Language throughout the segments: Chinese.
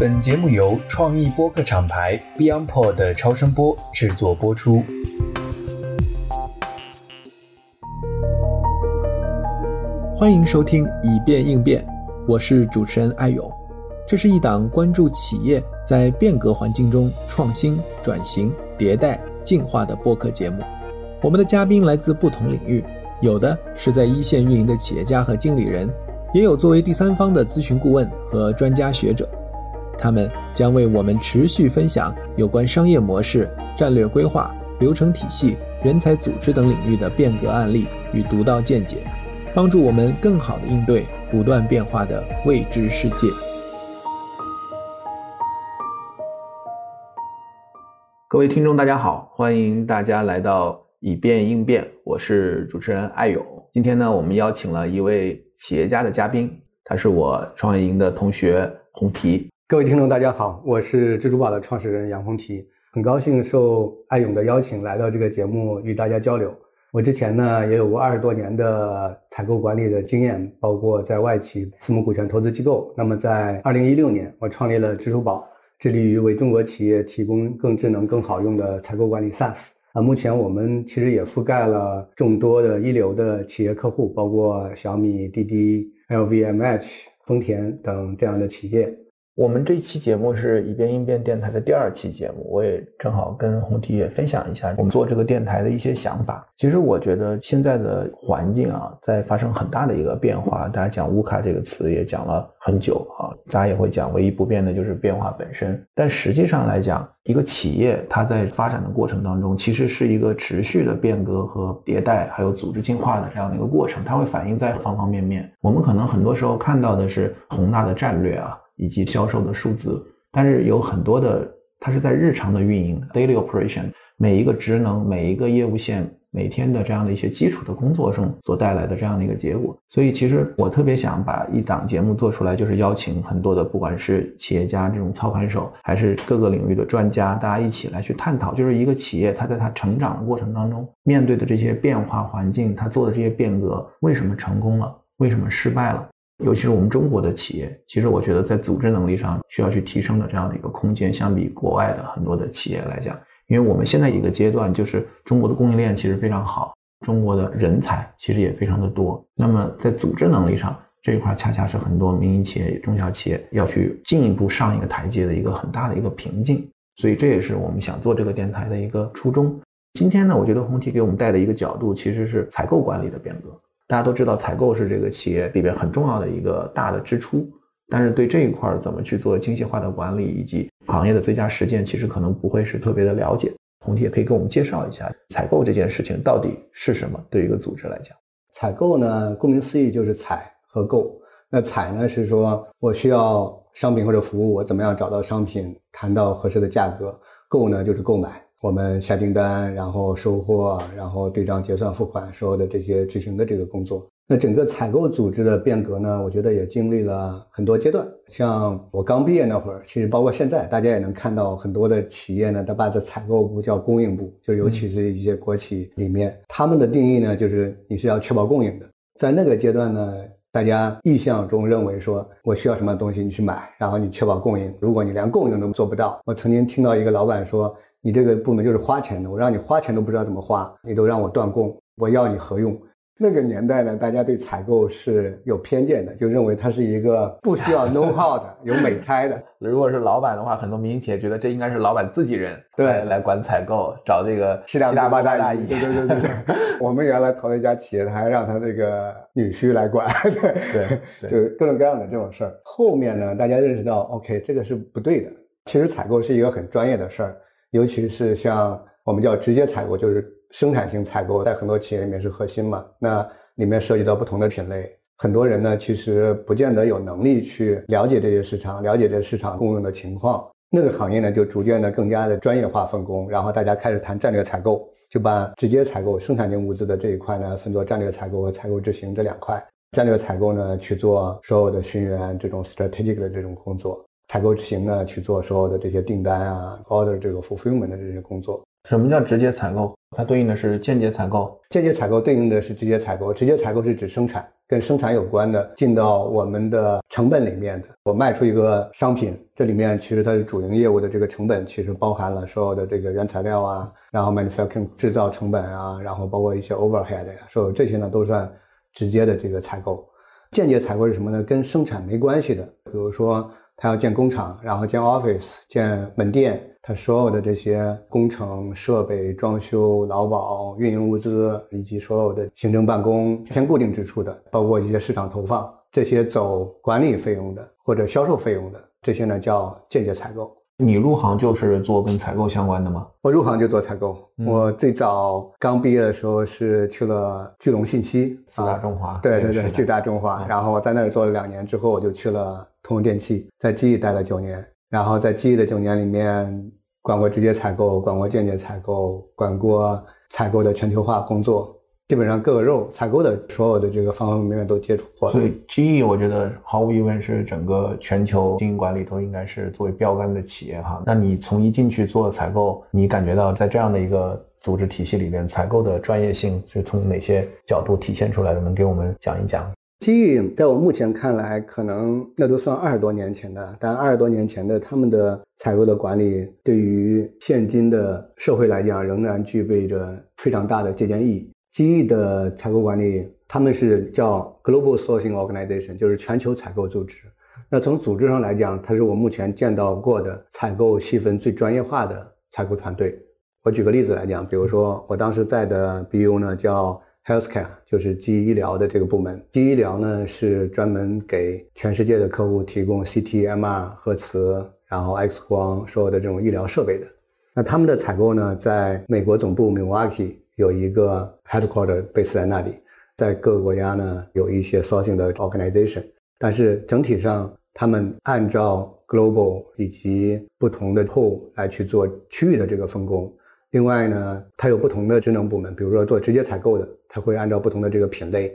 本节目由创意播客厂牌 BeyondPod 的超声波制作播出。欢迎收听《以变应变》，我是主持人艾勇。这是一档关注企业在变革环境中创新、转型、迭代、进化的播客节目。我们的嘉宾来自不同领域，有的是在一线运营的企业家和经理人，也有作为第三方的咨询顾问和专家学者。他们将为我们持续分享有关商业模式、战略规划、流程体系、人才组织等领域的变革案例与独到见解，帮助我们更好地应对不断变化的未知世界。各位听众，大家好，欢迎大家来到以变应变，我是主持人艾勇。今天呢，我们邀请了一位企业家的嘉宾，他是我创业营的同学红提。各位听众，大家好，我是支付宝的创始人杨红提，很高兴受艾勇的邀请来到这个节目与大家交流。我之前呢也有过二十多年的采购管理的经验，包括在外企、私募股权投资机构。那么在二零一六年，我创立了支付宝，致力于为中国企业提供更智能、更好用的采购管理 SaaS。啊，目前我们其实也覆盖了众多的一流的企业客户，包括小米、滴滴、LVMH、丰田等这样的企业。我们这期节目是以变应变电台的第二期节目，我也正好跟红提也分享一下我们做这个电台的一些想法。其实我觉得现在的环境啊，在发生很大的一个变化。大家讲乌卡这个词也讲了很久啊，大家也会讲唯一不变的就是变化本身。但实际上来讲，一个企业它在发展的过程当中，其实是一个持续的变革和迭代，还有组织进化的这样的一个过程，它会反映在方方面面。我们可能很多时候看到的是宏大的战略啊。以及销售的数字，但是有很多的，它是在日常的运营 （daily operation） 每一个职能、每一个业务线、每天的这样的一些基础的工作中所带来的这样的一个结果。所以，其实我特别想把一档节目做出来，就是邀请很多的，不管是企业家这种操盘手，还是各个领域的专家，大家一起来去探讨，就是一个企业它在它成长的过程当中面对的这些变化环境，它做的这些变革为什么成功了，为什么失败了。尤其是我们中国的企业，其实我觉得在组织能力上需要去提升的这样的一个空间，相比国外的很多的企业来讲，因为我们现在一个阶段就是中国的供应链其实非常好，中国的人才其实也非常的多。那么在组织能力上这一块，恰恰是很多民营企业、中小企业要去进一步上一个台阶的一个很大的一个瓶颈。所以这也是我们想做这个电台的一个初衷。今天呢，我觉得红提给我们带的一个角度，其实是采购管理的变革。大家都知道，采购是这个企业里边很重要的一个大的支出，但是对这一块怎么去做精细化的管理，以及行业的最佳实践，其实可能不会是特别的了解。红提也可以给我们介绍一下，采购这件事情到底是什么？对一个组织来讲，采购呢，顾名思义就是采和购。那采呢是说我需要商品或者服务，我怎么样找到商品，谈到合适的价格；购呢就是购买。我们下订单，然后收货，然后对账结算付款，所有的这些执行的这个工作。那整个采购组织的变革呢，我觉得也经历了很多阶段。像我刚毕业那会儿，其实包括现在，大家也能看到很多的企业呢，它把这采购部叫供应部，就尤其是一些国企里面，他们的定义呢，就是你是要确保供应的。在那个阶段呢，大家意向中认为说，我需要什么东西你去买，然后你确保供应。如果你连供应都做不到，我曾经听到一个老板说。你这个部门就是花钱的，我让你花钱都不知道怎么花，你都让我断供，我要你何用？那个年代呢，大家对采购是有偏见的，就认为它是一个不需要 know how 的，有美差的。如果是老板的话，很多民营企业觉得这应该是老板自己人对来管采购，找这个七大八大姨。对对对对对。我们原来投了一家企业，他还让他这个女婿来管，对对，就各种各样的这种事儿。后面呢，大家认识到，OK，这个是不对的。其实采购是一个很专业的事儿。尤其是像我们叫直接采购，就是生产性采购，在很多企业里面是核心嘛。那里面涉及到不同的品类，很多人呢其实不见得有能力去了解这些市场，了解这市场供应的情况。那个行业呢就逐渐的更加的专业化分工，然后大家开始谈战略采购，就把直接采购生产性物资的这一块呢分作战略采购和采购执行这两块。战略采购呢去做所有的寻源这种 strategic 的这种工作。采购执行呢，去做所有的这些订单啊，order 这个 fulfillment 的这些工作。什么叫直接采购？它对应的是间接采购。间接采购对应的是直接采购。直接采购是指生产，跟生产有关的进到我们的成本里面的。我卖出一个商品，这里面其实它的主营业务的这个成本其实包含了所有的这个原材料啊，然后 manufacturing 制造成本啊，然后包括一些 overhead 呀，所有这些呢都算直接的这个采购。间接采购是什么呢？跟生产没关系的，比如说他要建工厂，然后建 office、建门店，他所有的这些工程设备、装修、劳保、运营物资以及所有的行政办公偏固定支出的，包括一些市场投放，这些走管理费用的或者销售费用的，这些呢叫间接采购。你入行就是做跟采购相关的吗？我入行就做采购。我最早刚毕业的时候是去了巨龙信息，四大中华。对对对，巨大中华。然后我在那里做了两年之后，我就去了通用电气，在机翼待了九年。然后在机翼的九年里面，管过直接采购，管过间接采购，管过采购的全球化工作。基本上各个肉采购的所有的这个方方面面都接触过，所以 GE 我觉得毫无疑问是整个全球经营管理都应该是作为标杆的企业哈。那你从一进去做采购，你感觉到在这样的一个组织体系里面，采购的专业性是从哪些角度体现出来的？能给我们讲一讲？GE 在我目前看来，可能那都算二十多年前的，但二十多年前的他们的采购的管理，对于现今的社会来讲，仍然具备着非常大的借鉴意义。GE 的采购管理，他们是叫 Global Sourcing Organization，就是全球采购组织。那从组织上来讲，它是我目前见到过的采购细分最专业化的采购团队。我举个例子来讲，比如说我当时在的 BU 呢叫 Healthcare，就是 GE 医疗的这个部门。GE 医疗呢是专门给全世界的客户提供 CT、MR、核磁，然后 X 光所有的这种医疗设备的。那他们的采购呢，在美国总部 Milwaukee。有一个 headquarter base 在那里，在各个国家呢有一些 sourcing 的 organization，但是整体上他们按照 global 以及不同的 pool 来去做区域的这个分工。另外呢，它有不同的职能部门，比如说做直接采购的，它会按照不同的这个品类，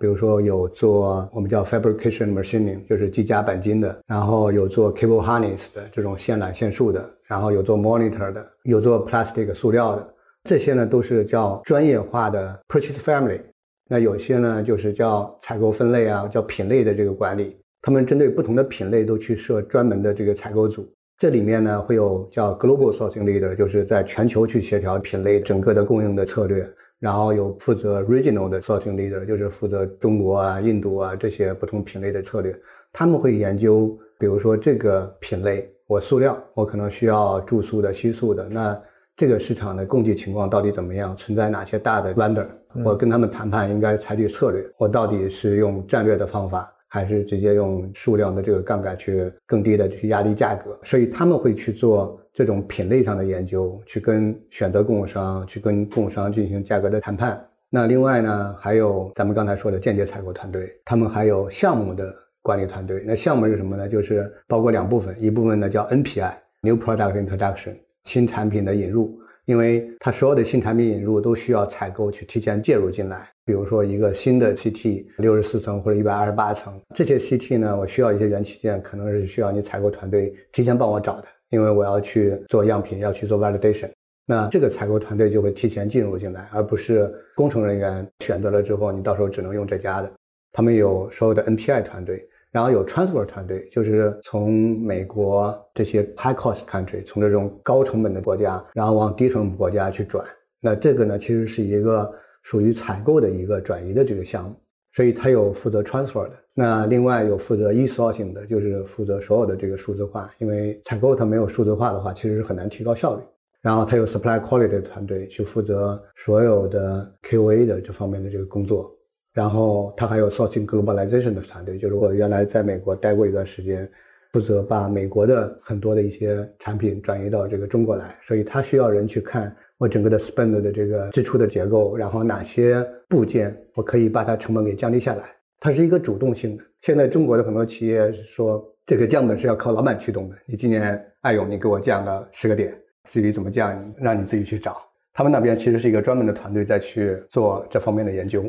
比如说有做我们叫 fabrication machining，就是机加钣金的，然后有做 cable harness 的这种线缆线束的，然后有做 monitor 的，有做 plastic 塑料的。这些呢都是叫专业化的 purchase family，那有些呢就是叫采购分类啊，叫品类的这个管理。他们针对不同的品类都去设专门的这个采购组。这里面呢会有叫 global sourcing leader，就是在全球去协调品类整个的供应的策略。然后有负责 regional 的 sourcing leader，就是负责中国啊、印度啊这些不同品类的策略。他们会研究，比如说这个品类，我塑料我可能需要注塑的、吸塑的，那。这个市场的供给情况到底怎么样？存在哪些大的 vendor？我跟他们谈判应该采取策略。我到底是用战略的方法，还是直接用数量的这个杠杆去更低的去压低价格？所以他们会去做这种品类上的研究，去跟选择供应商，去跟供应商进行价格的谈判。那另外呢，还有咱们刚才说的间接采购团队，他们还有项目的管理团队。那项目是什么呢？就是包括两部分，一部分呢叫 NPI（New Product Introduction）。新产品的引入，因为它所有的新产品引入都需要采购去提前介入进来。比如说一个新的 CT，六十四层或者一百二十八层，这些 CT 呢，我需要一些元器件，可能是需要你采购团队提前帮我找的，因为我要去做样品，要去做 validation。那这个采购团队就会提前进入进来，而不是工程人员选择了之后，你到时候只能用这家的。他们有所有的 NPI 团队。然后有 transfer 团队，就是从美国这些 high cost country，从这种高成本的国家，然后往低成本国家去转。那这个呢，其实是一个属于采购的一个转移的这个项目，所以它有负责 transfer 的。那另外有负责 e sourcing 的，就是负责所有的这个数字化，因为采购它没有数字化的话，其实是很难提高效率。然后它有 supply quality 的团队，去负责所有的 QA 的这方面的这个工作。然后他还有 sourcing globalization 的团队，就是我原来在美国待过一段时间，负责把美国的很多的一些产品转移到这个中国来，所以他需要人去看我整个的 spend 的这个支出的结构，然后哪些部件我可以把它成本给降低下来。它是一个主动性的。现在中国的很多企业说这个降本是要靠老板驱动的。你今年爱勇，你给我降了十个点，至于怎么降，让你自己去找。他们那边其实是一个专门的团队在去做这方面的研究。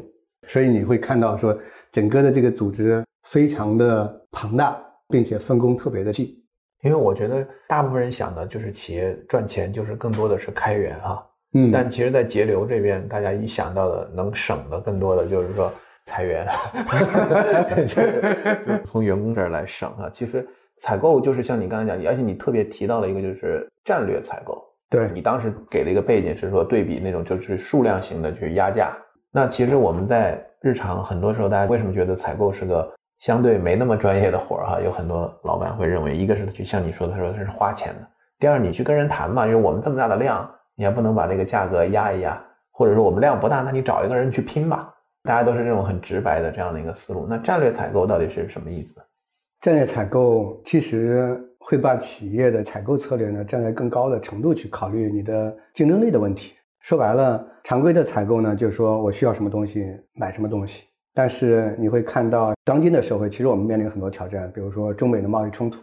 所以你会看到说，整个的这个组织非常的庞大，并且分工特别的细。因为我觉得大部分人想的就是企业赚钱就是更多的是开源啊，嗯，但其实，在节流这边，大家一想到的能省的更多的就是说裁员，就从员工这儿来省啊。其实采购就是像你刚才讲，而且你特别提到了一个就是战略采购。对你当时给了一个背景是说对比那种就是数量型的去压价。那其实我们在日常很多时候，大家为什么觉得采购是个相对没那么专业的活儿哈？有很多老板会认为，一个是去像你说的说他是花钱的，第二你去跟人谈嘛，因为我们这么大的量，你还不能把这个价格压一压，或者说我们量不大，那你找一个人去拼吧。大家都是这种很直白的这样的一个思路。那战略采购到底是什么意思？战略采购其实会把企业的采购策略呢站在更高的程度去考虑你的竞争力的问题。说白了，常规的采购呢，就是说我需要什么东西买什么东西。但是你会看到，当今的社会其实我们面临很多挑战，比如说中美的贸易冲突，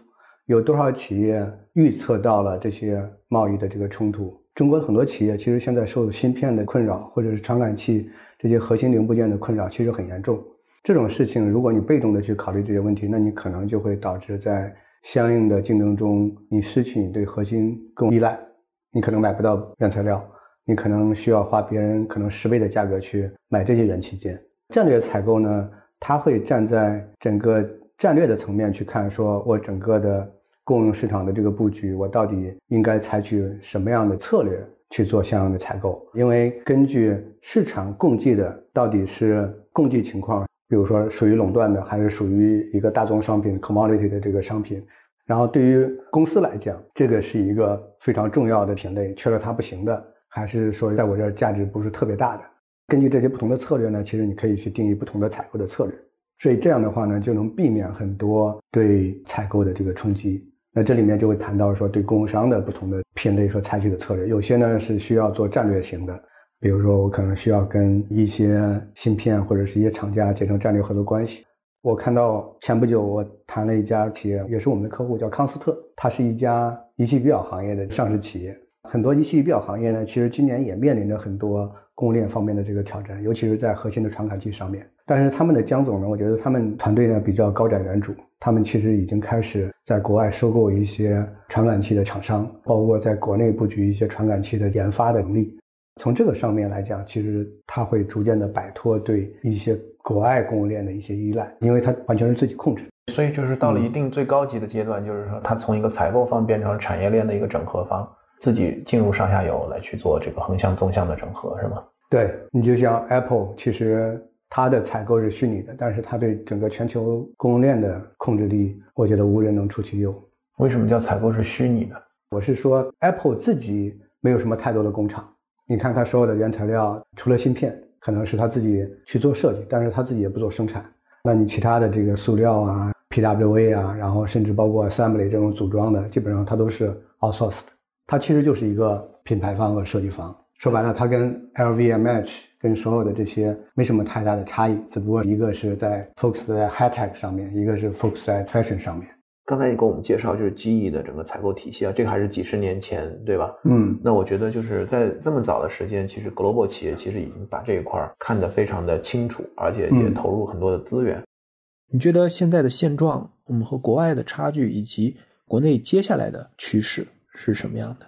有多少企业预测到了这些贸易的这个冲突？中国很多企业其实现在受芯片的困扰，或者是传感器这些核心零部件的困扰，其实很严重。这种事情，如果你被动的去考虑这些问题，那你可能就会导致在相应的竞争中，你失去你对核心更依赖，你可能买不到原材料。你可能需要花别人可能十倍的价格去买这些元器件。战略采购呢，它会站在整个战略的层面去看，说我整个的供应市场的这个布局，我到底应该采取什么样的策略去做相应的采购？因为根据市场供给的到底是供给情况，比如说属于垄断的，还是属于一个大宗商品 commodity 的这个商品，然后对于公司来讲，这个是一个非常重要的品类，缺了它不行的。还是说，在我这儿价值不是特别大的。根据这些不同的策略呢，其实你可以去定义不同的采购的策略。所以这样的话呢，就能避免很多对采购的这个冲击。那这里面就会谈到说，对供应商的不同的品类所采取的策略，有些呢是需要做战略型的，比如说我可能需要跟一些芯片或者是一些厂家结成战略合作关系。我看到前不久我谈了一家企业，也是我们的客户，叫康斯特，它是一家仪器仪表行业的上市企业。很多仪器仪表行业呢，其实今年也面临着很多供应链方面的这个挑战，尤其是在核心的传感器上面。但是他们的江总呢，我觉得他们团队呢比较高瞻远瞩，他们其实已经开始在国外收购一些传感器的厂商，包括在国内布局一些传感器的研发的能力。从这个上面来讲，其实他会逐渐的摆脱对一些国外供应链的一些依赖，因为他完全是自己控制。所以就是到了一定最高级的阶段，就是说他从一个采购方变成产业链的一个整合方。自己进入上下游来去做这个横向纵向的整合，是吗？对你就像 Apple，其实它的采购是虚拟的，但是它对整个全球供应链的控制力，我觉得无人能出其右。为什么叫采购是虚拟的？我是说 Apple 自己没有什么太多的工厂，你看它所有的原材料，除了芯片，可能是它自己去做设计，但是它自己也不做生产。那你其他的这个塑料啊、PWA 啊，然后甚至包括 assembly 这种组装的，基本上它都是 outsourced。它其实就是一个品牌方和设计方，说白了，它跟 LVMH 跟所有的这些没什么太大的差异，只不过一个是在 focus 在 high tech 上面，一个是 focus 在 fashion 上面。刚才你给我们介绍就是机翼的整个采购体系啊，这个还是几十年前，对吧？嗯，那我觉得就是在这么早的时间，其实 global 企业其实已经把这一块看得非常的清楚，而且也投入很多的资源。你觉得现在的现状，我们和国外的差距，以及国内接下来的趋势？是什么样的？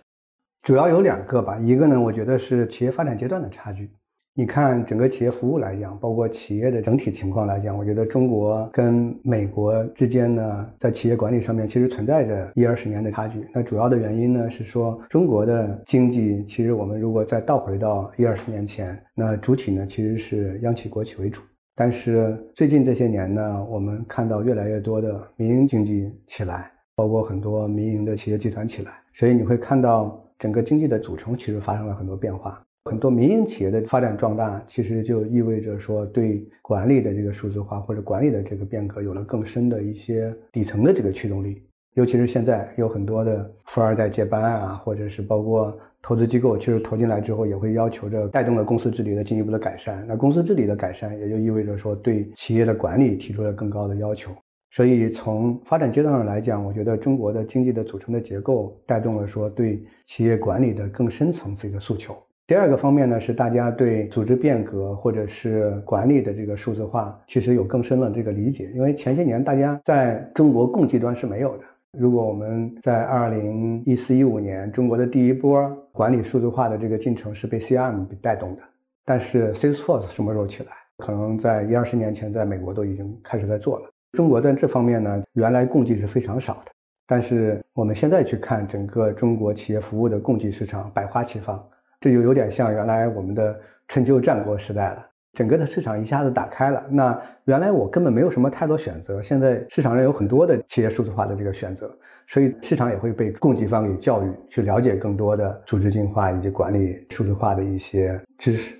主要有两个吧，一个呢，我觉得是企业发展阶段的差距。你看整个企业服务来讲，包括企业的整体情况来讲，我觉得中国跟美国之间呢，在企业管理上面其实存在着一二十年的差距。那主要的原因呢，是说中国的经济，其实我们如果再倒回到一二十年前，那主体呢其实是央企国企为主。但是最近这些年呢，我们看到越来越多的民营经济起来，包括很多民营的企业集团起来。所以你会看到整个经济的组成其实发生了很多变化，很多民营企业的发展壮大，其实就意味着说对管理的这个数字化或者管理的这个变革有了更深的一些底层的这个驱动力。尤其是现在有很多的富二代接班啊，或者是包括投资机构，其实投进来之后也会要求着带动了公司治理的进一步的改善。那公司治理的改善，也就意味着说对企业的管理提出了更高的要求。所以从发展阶段上来讲，我觉得中国的经济的组成的结构带动了说对企业管理的更深层次一个诉求。第二个方面呢，是大家对组织变革或者是管理的这个数字化，其实有更深的这个理解。因为前些年大家在中国供给端是没有的。如果我们在二零一四一五年，中国的第一波管理数字化的这个进程是被 CRM 带动的，但是 Salesforce 什么时候起来？可能在一二十年前，在美国都已经开始在做了。中国在这方面呢，原来供给是非常少的，但是我们现在去看整个中国企业服务的供给市场百花齐放，这就有点像原来我们的春秋战国时代了。整个的市场一下子打开了，那原来我根本没有什么太多选择，现在市场上有很多的企业数字化的这个选择，所以市场也会被供给方给教育，去了解更多的组织进化以及管理数字化的一些知识。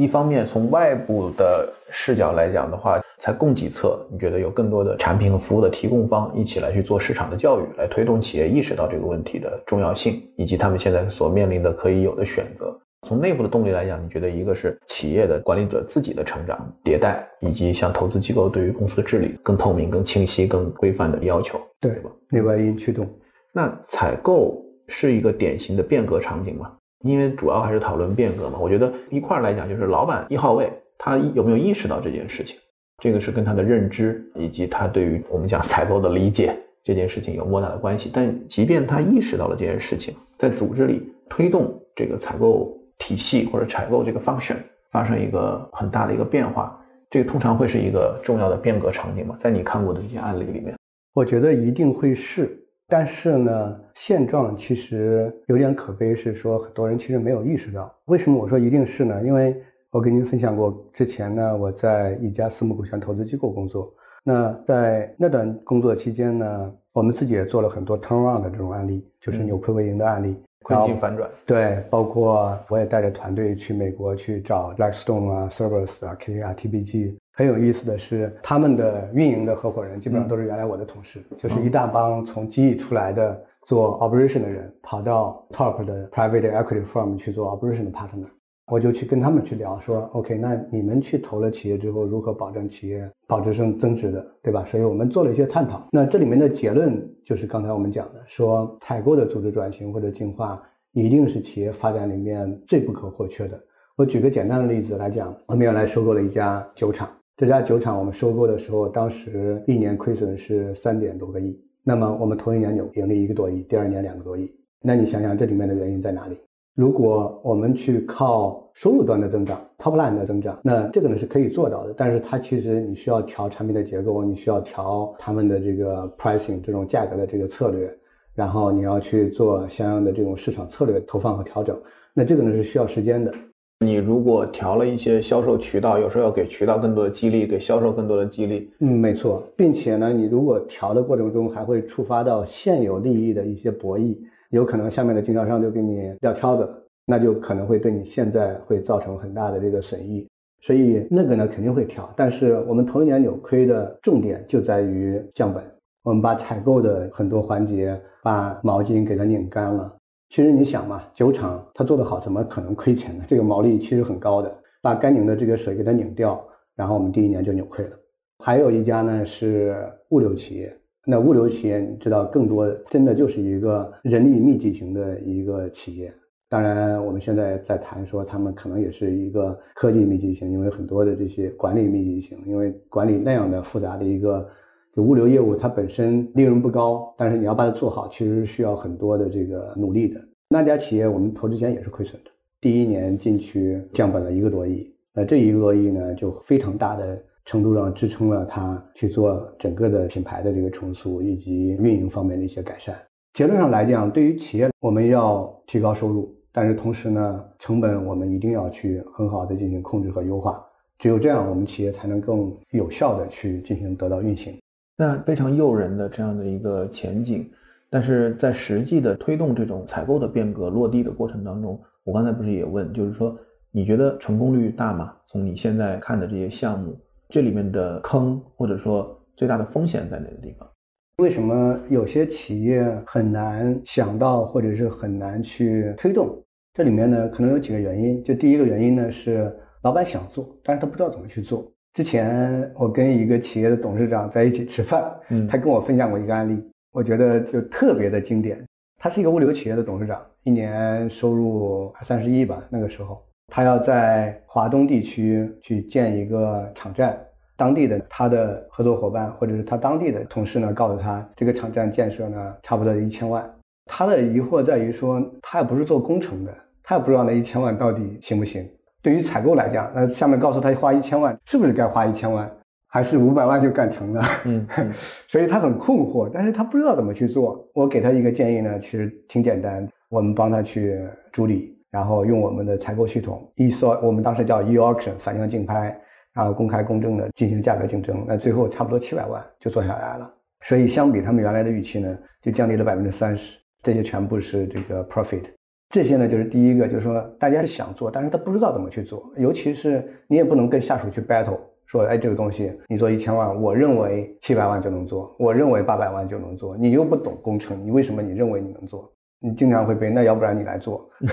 一方面，从外部的视角来讲的话，才供给侧，你觉得有更多的产品和服务的提供方一起来去做市场的教育，来推动企业意识到这个问题的重要性，以及他们现在所面临的可以有的选择。从内部的动力来讲，你觉得一个是企业的管理者自己的成长迭代，以及像投资机构对于公司治理更透明、更清晰、更规范的要求，对吧？内外因驱动。那采购是一个典型的变革场景吗？因为主要还是讨论变革嘛。我觉得一块儿来讲，就是老板一号位他有没有意识到这件事情，这个是跟他的认知以及他对于我们讲采购的理解这件事情有莫大的关系。但即便他意识到了这件事情，在组织里推动这个采购。体系或者采购这个 function 发生一个很大的一个变化，这个通常会是一个重要的变革场景吗？在你看过的这些案例里面，我觉得一定会是。但是呢，现状其实有点可悲，是说很多人其实没有意识到。为什么我说一定是呢？因为我跟您分享过，之前呢我在一家私募股权投资机构工作，那在那段工作期间呢，我们自己也做了很多 turnaround 的这种案例，就是扭亏为盈的案例。困境反转，对，包括我也带着团队去美国去找 Blackstone 啊、Service 啊、KKR、TPG。很有意思的是，他们的运营的合伙人基本上都是原来我的同事，就是一大帮从机翼出来的做 operation 的人，跑到 top 的 private equity firm 去做 operation 的 partner。我就去跟他们去聊，说 OK，那你们去投了企业之后，如何保证企业保值升增值的，对吧？所以我们做了一些探讨。那这里面的结论就是刚才我们讲的，说采购的组织转型或者进化，一定是企业发展里面最不可或缺的。我举个简单的例子来讲，我们原来收购了一家酒厂，这家酒厂我们收购的时候，当时一年亏损是三点多个亿，那么我们头一年就盈利一个多亿，第二年两个多亿。那你想想这里面的原因在哪里？如果我们去靠收入端的增长，top line 的增长，那这个呢是可以做到的。但是它其实你需要调产品的结构，你需要调他们的这个 pricing 这种价格的这个策略，然后你要去做相应的这种市场策略投放和调整。那这个呢是需要时间的。你如果调了一些销售渠道，有时候要给渠道更多的激励，给销售更多的激励。嗯，没错，并且呢，你如果调的过程中还会触发到现有利益的一些博弈。有可能下面的经销商就给你撂挑子，那就可能会对你现在会造成很大的这个损益，所以那个呢肯定会调。但是我们头一年扭亏的重点就在于降本，我们把采购的很多环节把毛巾给它拧干了。其实你想嘛，酒厂它做得好，怎么可能亏钱呢？这个毛利其实很高的，把该拧的这个水给它拧掉，然后我们第一年就扭亏了。还有一家呢是物流企业。那物流企业，你知道，更多真的就是一个人力密集型的一个企业。当然，我们现在在谈说，他们可能也是一个科技密集型，因为很多的这些管理密集型，因为管理那样的复杂的一个就物流业务，它本身利润不高，但是你要把它做好，其实需要很多的这个努力的。那家企业我们投之前也是亏损的，第一年进去降本了一个多亿，那这一个多亿呢，就非常大的。程度上支撑了它去做整个的品牌的这个重塑以及运营方面的一些改善。结论上来讲，对于企业，我们要提高收入，但是同时呢，成本我们一定要去很好的进行控制和优化。只有这样，我们企业才能更有效的去进行得到运行。那非常诱人的这样的一个前景，但是在实际的推动这种采购的变革落地的过程当中，我刚才不是也问，就是说你觉得成功率大吗？从你现在看的这些项目。这里面的坑或者说最大的风险在哪个地方？为什么有些企业很难想到或者是很难去推动？这里面呢可能有几个原因。就第一个原因呢是老板想做，但是他不知道怎么去做。之前我跟一个企业的董事长在一起吃饭，嗯，他跟我分享过一个案例，我觉得就特别的经典。他是一个物流企业的董事长，一年收入三十亿吧，那个时候。他要在华东地区去建一个场站，当地的他的合作伙伴或者是他当地的同事呢，告诉他这个场站建设呢，差不多一千万。他的疑惑在于说，他也不是做工程的，他也不知道那一千万到底行不行。对于采购来讲，那下面告诉他花一千万，是不是该花一千万，还是五百万就干成了？嗯，所以他很困惑，但是他不知道怎么去做。我给他一个建议呢，其实挺简单，我们帮他去处理，然后用我们的采购系统一说，我们当时叫 e auction 反向竞拍，然后公开公正的进行价格竞争，那最后差不多七百万就做下来了。所以相比他们原来的预期呢，就降低了百分之三十，这些全部是这个 profit。这些呢，就是第一个，就是说大家是想做，但是他不知道怎么去做，尤其是你也不能跟下属去 battle，说，哎，这个东西你做一千万，我认为七百万就能做，我认为八百万就能做，你又不懂工程，你为什么你认为你能做？你经常会被那要不然你来做，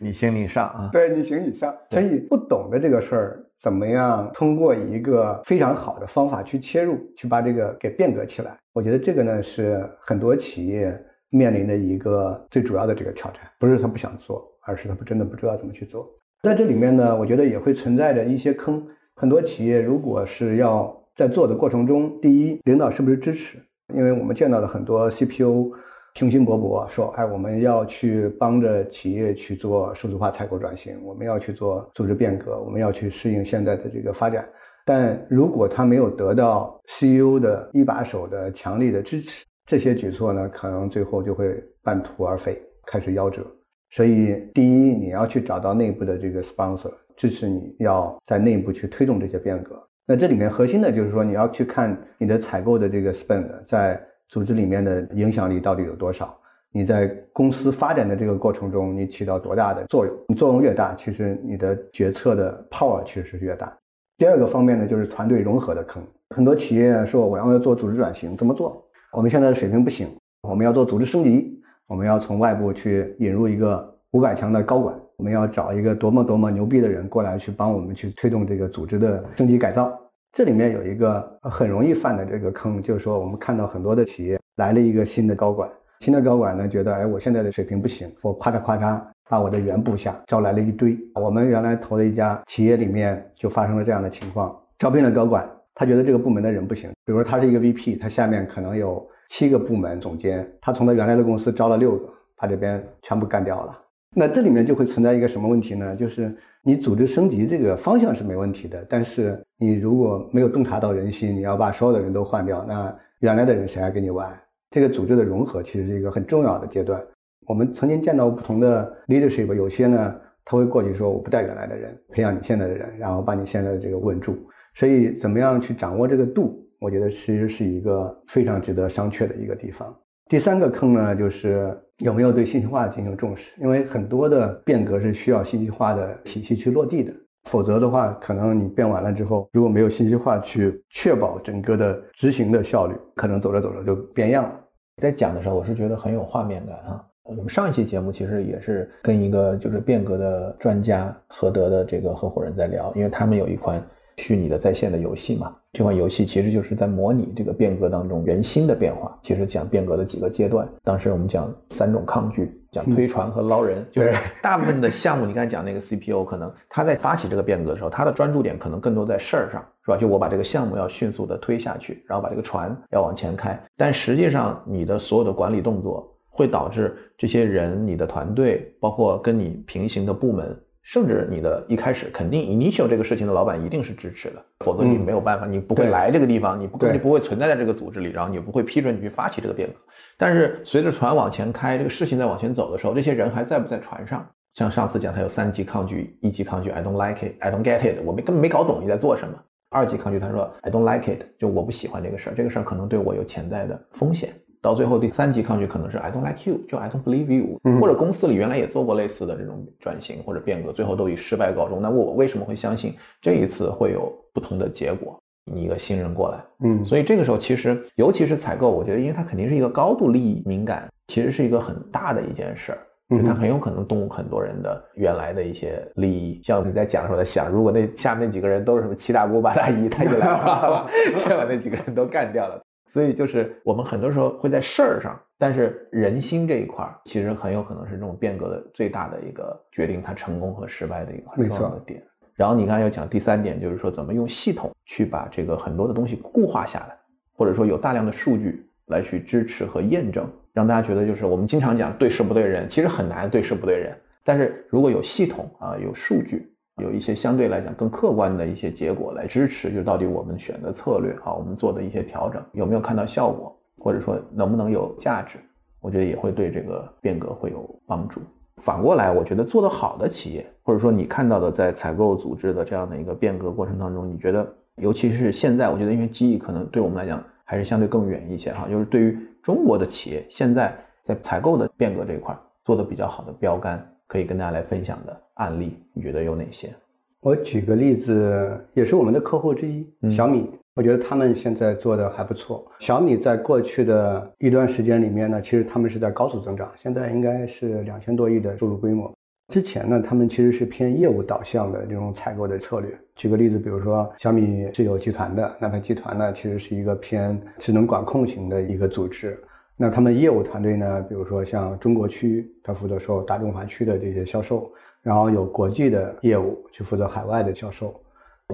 你行你上啊，对你行你上，所以不懂的这个事儿，怎么样通过一个非常好的方法去切入，去把这个给变革起来？我觉得这个呢是很多企业。面临的一个最主要的这个挑战，不是他不想做，而是他不真的不知道怎么去做。在这里面呢，我觉得也会存在着一些坑。很多企业如果是要在做的过程中，第一，领导是不是支持？因为我们见到的很多 CPO 雄心勃勃说：“哎，我们要去帮着企业去做数字化采购转型，我们要去做组织变革，我们要去适应现在的这个发展。”但如果他没有得到 CEO 的一把手的强力的支持，这些举措呢，可能最后就会半途而废，开始夭折。所以，第一，你要去找到内部的这个 sponsor 支持你，要在内部去推动这些变革。那这里面核心的就是说，你要去看你的采购的这个 spend 在组织里面的影响力到底有多少。你在公司发展的这个过程中，你起到多大的作用？你作用越大，其实你的决策的 power 其实是越大。第二个方面呢，就是团队融合的坑。很多企业说我要做组织转型，怎么做？我们现在的水平不行，我们要做组织升级，我们要从外部去引入一个五百强的高管，我们要找一个多么多么牛逼的人过来去帮我们去推动这个组织的升级改造。这里面有一个很容易犯的这个坑，就是说我们看到很多的企业来了一个新的高管，新的高管呢觉得，哎，我现在的水平不行，我夸嚓夸嚓把我的原部下招来了一堆。我们原来投的一家企业里面就发生了这样的情况，招聘了高管。他觉得这个部门的人不行，比如说他是一个 VP，他下面可能有七个部门总监，他从他原来的公司招了六个，他这边全部干掉了。那这里面就会存在一个什么问题呢？就是你组织升级这个方向是没问题的，但是你如果没有洞察到人心，你要把所有的人都换掉，那原来的人谁还跟你玩？这个组织的融合其实是一个很重要的阶段。我们曾经见到不同的 leadership，有些呢他会过去说我不带原来的人，培养你现在的人，然后把你现在的这个稳住。所以，怎么样去掌握这个度？我觉得其实是一个非常值得商榷的一个地方。第三个坑呢，就是有没有对信息化进行重视？因为很多的变革是需要信息化的体系去落地的，否则的话，可能你变完了之后，如果没有信息化去确保整个的执行的效率，可能走着走着就变样了。在讲的时候，我是觉得很有画面感啊。我们上一期节目其实也是跟一个就是变革的专家合德的这个合伙人在聊，因为他们有一款。虚拟的在线的游戏嘛，这款游戏其实就是在模拟这个变革当中人心的变化。其实讲变革的几个阶段，当时我们讲三种抗拒，讲推船和捞人，就是大部分的项目，你刚才讲那个 CPO，可能他在发起这个变革的时候，他的专注点可能更多在事儿上，是吧？就我把这个项目要迅速的推下去，然后把这个船要往前开。但实际上，你的所有的管理动作会导致这些人、你的团队，包括跟你平行的部门。甚至你的一开始肯定 initial 这个事情的老板一定是支持的，否则你没有办法，你不会来这个地方，你不你不会存在在这个组织里，然后你不会批准你去发起这个变革。但是随着船往前开，这个事情在往前走的时候，这些人还在不在船上？像上次讲，他有三级抗拒，一级抗拒 I don't like it，I don't get it，我没根本没搞懂你在做什么。二级抗拒，他说 I don't like it，就我不喜欢这个事儿，这个事儿可能对我有潜在的风险。到最后第三级抗拒可能是 I don't like you，就 I don't believe you，或者公司里原来也做过类似的这种转型或者变革，最后都以失败告终。那我为什么会相信这一次会有不同的结果？你一个新人过来，嗯，所以这个时候其实尤其是采购，我觉得因为它肯定是一个高度利益敏感，其实是一个很大的一件事儿，它很有可能动很多人的原来的一些利益。像你在讲的时候在想，如果那下面那几个人都是什么七大姑八大姨，他就来了，先把那几个人都干掉了。所以就是我们很多时候会在事儿上，但是人心这一块儿，其实很有可能是这种变革的最大的一个决定它成功和失败的一块重要的点。然后你刚才又讲第三点，就是说怎么用系统去把这个很多的东西固化下来，或者说有大量的数据来去支持和验证，让大家觉得就是我们经常讲对事不对人，其实很难对事不对人。但是如果有系统啊，有数据，有一些相对来讲更客观的一些结果来支持，就到底我们选的策略啊，我们做的一些调整有没有看到效果，或者说能不能有价值，我觉得也会对这个变革会有帮助。反过来，我觉得做得好的企业，或者说你看到的在采购组织的这样的一个变革过程当中，你觉得，尤其是现在，我觉得因为机遇可能对我们来讲还是相对更远一些哈，就是对于中国的企业现在在采购的变革这一块做的比较好的标杆，可以跟大家来分享的案例，你觉得有哪些？我举个例子，也是我们的客户之一，小米。我觉得他们现在做的还不错。小米在过去的一段时间里面呢，其实他们是在高速增长，现在应该是两千多亿的收入规模。之前呢，他们其实是偏业务导向的这种采购的策略。举个例子，比如说小米是有集团的，那它集团呢其实是一个偏智能管控型的一个组织。那他们业务团队呢，比如说像中国区，他负责受大中华区的这些销售，然后有国际的业务去负责海外的销售。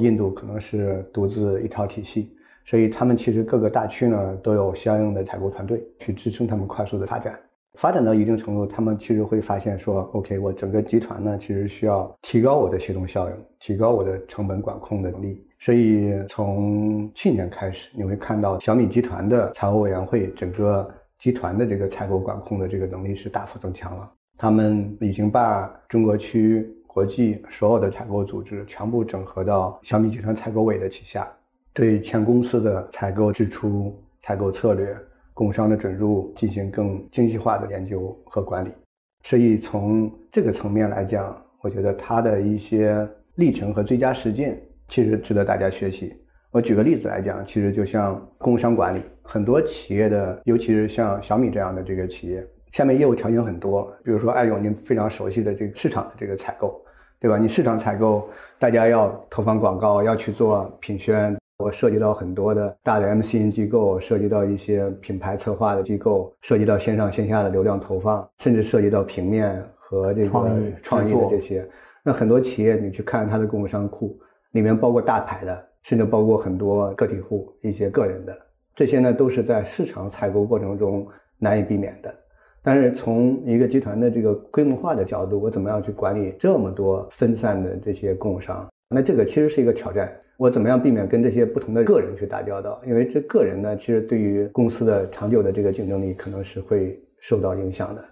印度可能是独自一套体系，所以他们其实各个大区呢都有相应的采购团队去支撑他们快速的发展。发展到一定程度，他们其实会发现说，OK，我整个集团呢其实需要提高我的协同效应，提高我的成本管控的能力。所以从去年开始，你会看到小米集团的财务委员会整个集团的这个采购管控的这个能力是大幅增强了。他们已经把中国区。国际所有的采购组织全部整合到小米集团采购委的旗下，对全公司的采购支出、采购策略、工商的准入进行更精细化的研究和管理。所以从这个层面来讲，我觉得它的一些历程和最佳实践其实值得大家学习。我举个例子来讲，其实就像工商管理，很多企业的，尤其是像小米这样的这个企业，下面业务条型很多，比如说艾勇您非常熟悉的这个市场的这个采购。对吧？你市场采购，大家要投放广告，要去做品宣，我涉及到很多的大的 MCN 机构，涉及到一些品牌策划的机构，涉及到线上线下的流量投放，甚至涉及到平面和这个创意的这些。那很多企业，你去看它的供应商库，里面包括大牌的，甚至包括很多个体户、一些个人的，这些呢都是在市场采购过程中难以避免的。但是从一个集团的这个规模化的角度，我怎么样去管理这么多分散的这些供应商？那这个其实是一个挑战。我怎么样避免跟这些不同的个人去打交道？因为这个人呢，其实对于公司的长久的这个竞争力可能是会受到影响的，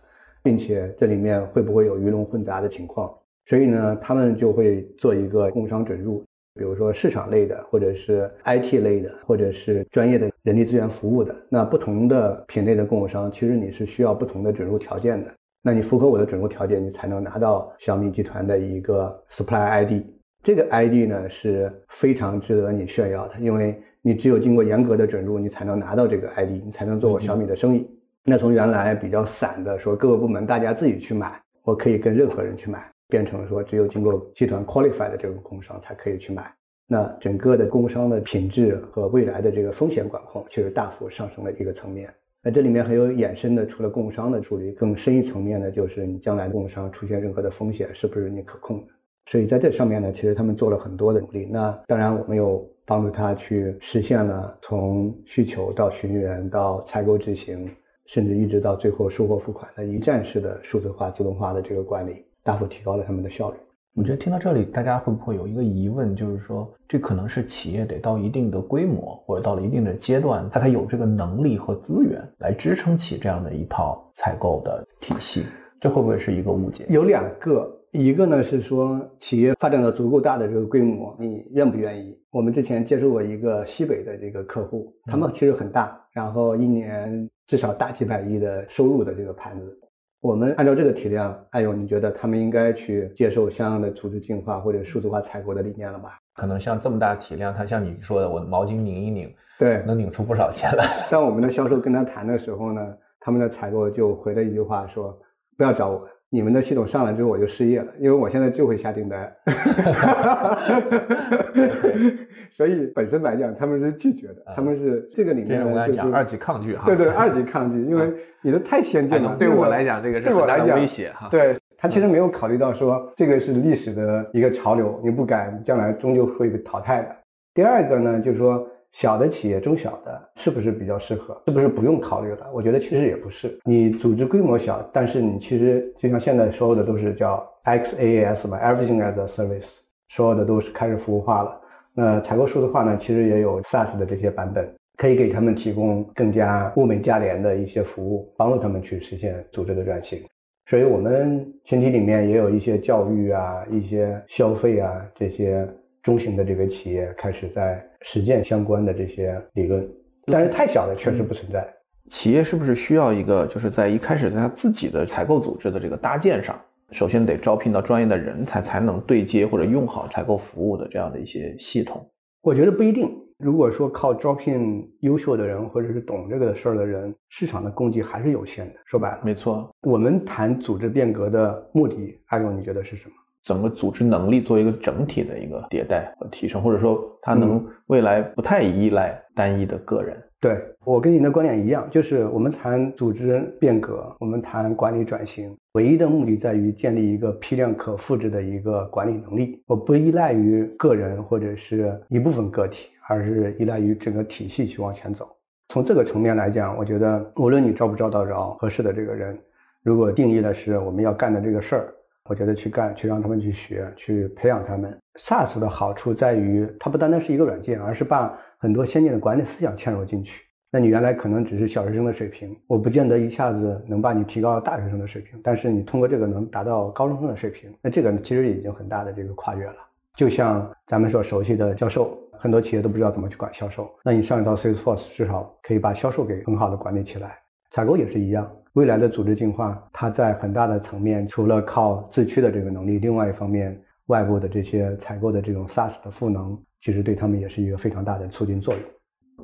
并且这里面会不会有鱼龙混杂的情况？所以呢，他们就会做一个供应商准入。比如说市场类的，或者是 IT 类的，或者是专业的人力资源服务的，那不同的品类的供应商，其实你是需要不同的准入条件的。那你符合我的准入条件，你才能拿到小米集团的一个 Supply ID。这个 ID 呢是非常值得你炫耀的，因为你只有经过严格的准入，你才能拿到这个 ID，你才能做我小米的生意。那从原来比较散的说各个部门大家自己去买，我可以跟任何人去买。变成说，只有经过集团 qualify 的这个供应商才可以去买。那整个的供应商的品质和未来的这个风险管控，其实大幅上升了一个层面。那这里面还有衍生的，除了供应商的处理，更深一层面的，就是你将来供应商出现任何的风险，是不是你可控的？所以在这上面呢，其实他们做了很多的努力。那当然，我们有帮助他去实现了从需求到寻源到采购执行，甚至一直到最后收货付款的一站式的数字化、自动化的这个管理。大幅提高了他们的效率。我觉得听到这里，大家会不会有一个疑问，就是说，这可能是企业得到一定的规模，或者到了一定的阶段，它才有这个能力和资源来支撑起这样的一套采购的体系。这会不会是一个误解？有两个，一个呢是说，企业发展到足够大的这个规模，你愿不愿意？我们之前接触过一个西北的这个客户，他们其实很大，然后一年至少大几百亿的收入的这个盘子。我们按照这个体量，哎呦，你觉得他们应该去接受相应的组织进化或者数字化采购的理念了吧？可能像这么大体量，他像你说的，我毛巾拧一拧，对，能拧出不少钱来。在我们的销售跟他谈的时候呢，他们的采购就回了一句话说：“不要找我。”你们的系统上来之后我就失业了，因为我现在就会下订单，所以本身来讲他们是拒绝的，他们是这个里面我讲二级抗拒哈，对对，二级 抗拒，因为你的太先进了，对我来讲这个是对我来讲威胁哈，对他其实没有考虑到说这个是历史的一个潮流，你不敢将来终究会被淘汰的。第二个呢，就是说小的企业、中小的，是不是比较适合？是不是不用考虑了？我觉得其实也不是。你组织规模小，但是你其实就像现在所有的都是叫 XaaS 嘛，Everything as a Service，所有的都是开始服务化了。那采购数字化呢，其实也有 SaaS 的这些版本，可以给他们提供更加物美价廉的一些服务，帮助他们去实现组织的转型。所以我们群体里面也有一些教育啊、一些消费啊这些中型的这个企业开始在实践相关的这些理论，但是太小的确实不存在。企业是不是需要一个，就是在一开始在他自己的采购组织的这个搭建上，首先得招聘到专业的人才，才能对接或者用好采购服务的这样的一些系统？我觉得不一定。如果说靠招聘优秀的人或者是懂这个事儿的人，市场的供给还是有限的。说白了，没错。我们谈组织变革的目的，阿勇，你觉得是什么？整个组织能力做一个整体的一个迭代和提升，或者说它能未来不太依赖单一的个人。对我跟您的观点一样，就是我们谈组织变革，我们谈管理转型，唯一的目的在于建立一个批量可复制的一个管理能力。我不依赖于个人或者是一部分个体。而是依赖于整个体系去往前走。从这个层面来讲，我觉得无论你招不招到着合适的这个人，如果定义的是我们要干的这个事儿，我觉得去干，去让他们去学，去培养他们。SaaS 的好处在于，它不单单是一个软件，而是把很多先进的管理思想嵌入进去。那你原来可能只是小学生的水平，我不见得一下子能把你提高到大学生的水平，但是你通过这个能达到高中生的水平，那这个其实已经很大的这个跨越了。就像咱们所熟悉的教授。很多企业都不知道怎么去管销售，那你上一套 Salesforce 至少可以把销售给很好的管理起来。采购也是一样，未来的组织进化，它在很大的层面，除了靠自驱的这个能力，另外一方面，外部的这些采购的这种 SaaS 的赋能，其实对他们也是一个非常大的促进作用。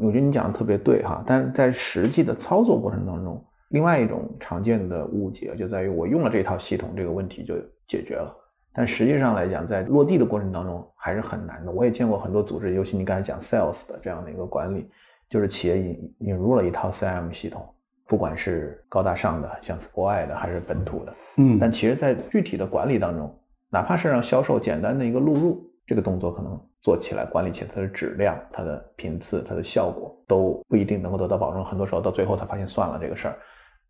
我觉得你讲的特别对哈，但是在实际的操作过程当中，另外一种常见的误解就在于我用了这套系统，这个问题就解决了。但实际上来讲，在落地的过程当中还是很难的。我也见过很多组织，尤其你刚才讲 sales 的这样的一个管理，就是企业引引入了一套 CM 系统，不管是高大上的，像国外的还是本土的，嗯，但其实，在具体的管理当中，哪怕是让销售简单的一个录入，这个动作可能做起来、管理起来，它的质量、它的频次、它的效果都不一定能够得到保证。很多时候到最后，他发现算了这个事儿。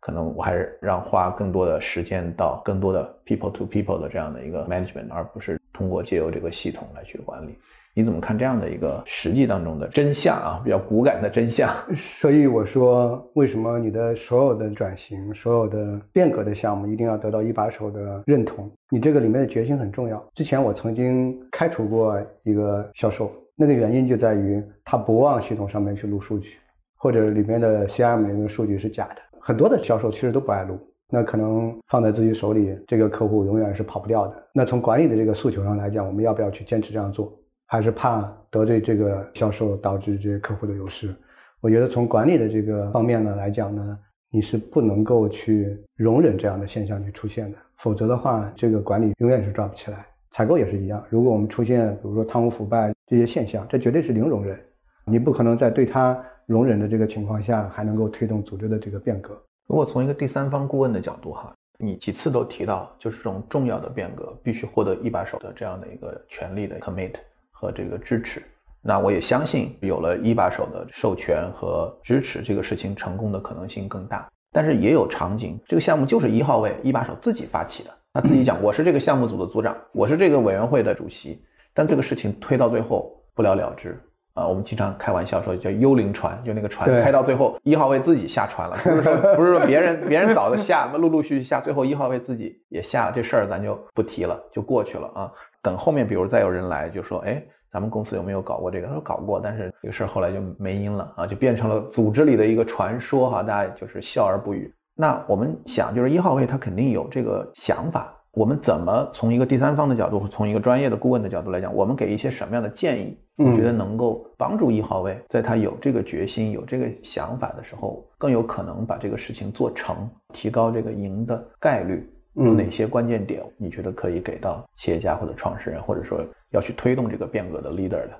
可能我还是让花更多的时间到更多的 people to people 的这样的一个 management，而不是通过借由这个系统来去管理。你怎么看这样的一个实际当中的真相啊？比较骨感的真相。所以我说，为什么你的所有的转型、所有的变革的项目一定要得到一把手的认同？你这个里面的决心很重要。之前我曾经开除过一个销售，那个原因就在于他不往系统上面去录数据，或者里面的 CRM 里面的数据是假的。很多的销售其实都不爱录，那可能放在自己手里，这个客户永远是跑不掉的。那从管理的这个诉求上来讲，我们要不要去坚持这样做？还是怕得罪这个销售，导致这些客户的流失？我觉得从管理的这个方面呢来讲呢，你是不能够去容忍这样的现象去出现的，否则的话，这个管理永远是抓不起来。采购也是一样，如果我们出现比如说贪污腐败这些现象，这绝对是零容忍，你不可能在对他。容忍的这个情况下，还能够推动组织的这个变革。如果从一个第三方顾问的角度哈，你几次都提到，就是这种重要的变革必须获得一把手的这样的一个权力的 commit 和这个支持。那我也相信，有了一把手的授权和支持，这个事情成功的可能性更大。但是也有场景，这个项目就是一号位一把手自己发起的，他自己讲我是这个项目组的组长，我是这个委员会的主席，但这个事情推到最后不了了之。啊，我们经常开玩笑说叫幽灵船，就那个船开到最后，一号位自己下船了，不是说不是说别人别人早就下，那陆陆续续下，最后一号位自己也下了，这事儿咱就不提了，就过去了啊。等后面比如再有人来就说，哎，咱们公司有没有搞过这个？他说搞过，但是这个事儿后来就没音了啊，就变成了组织里的一个传说哈，大家就是笑而不语。那我们想，就是一号位他肯定有这个想法。我们怎么从一个第三方的角度，从一个专业的顾问的角度来讲，我们给一些什么样的建议？我觉得能够帮助一号位，在他有这个决心、有这个想法的时候，更有可能把这个事情做成，提高这个赢的概率。有哪些关键点？你觉得可以给到企业家或者创始人，或者说要去推动这个变革的 leader 的？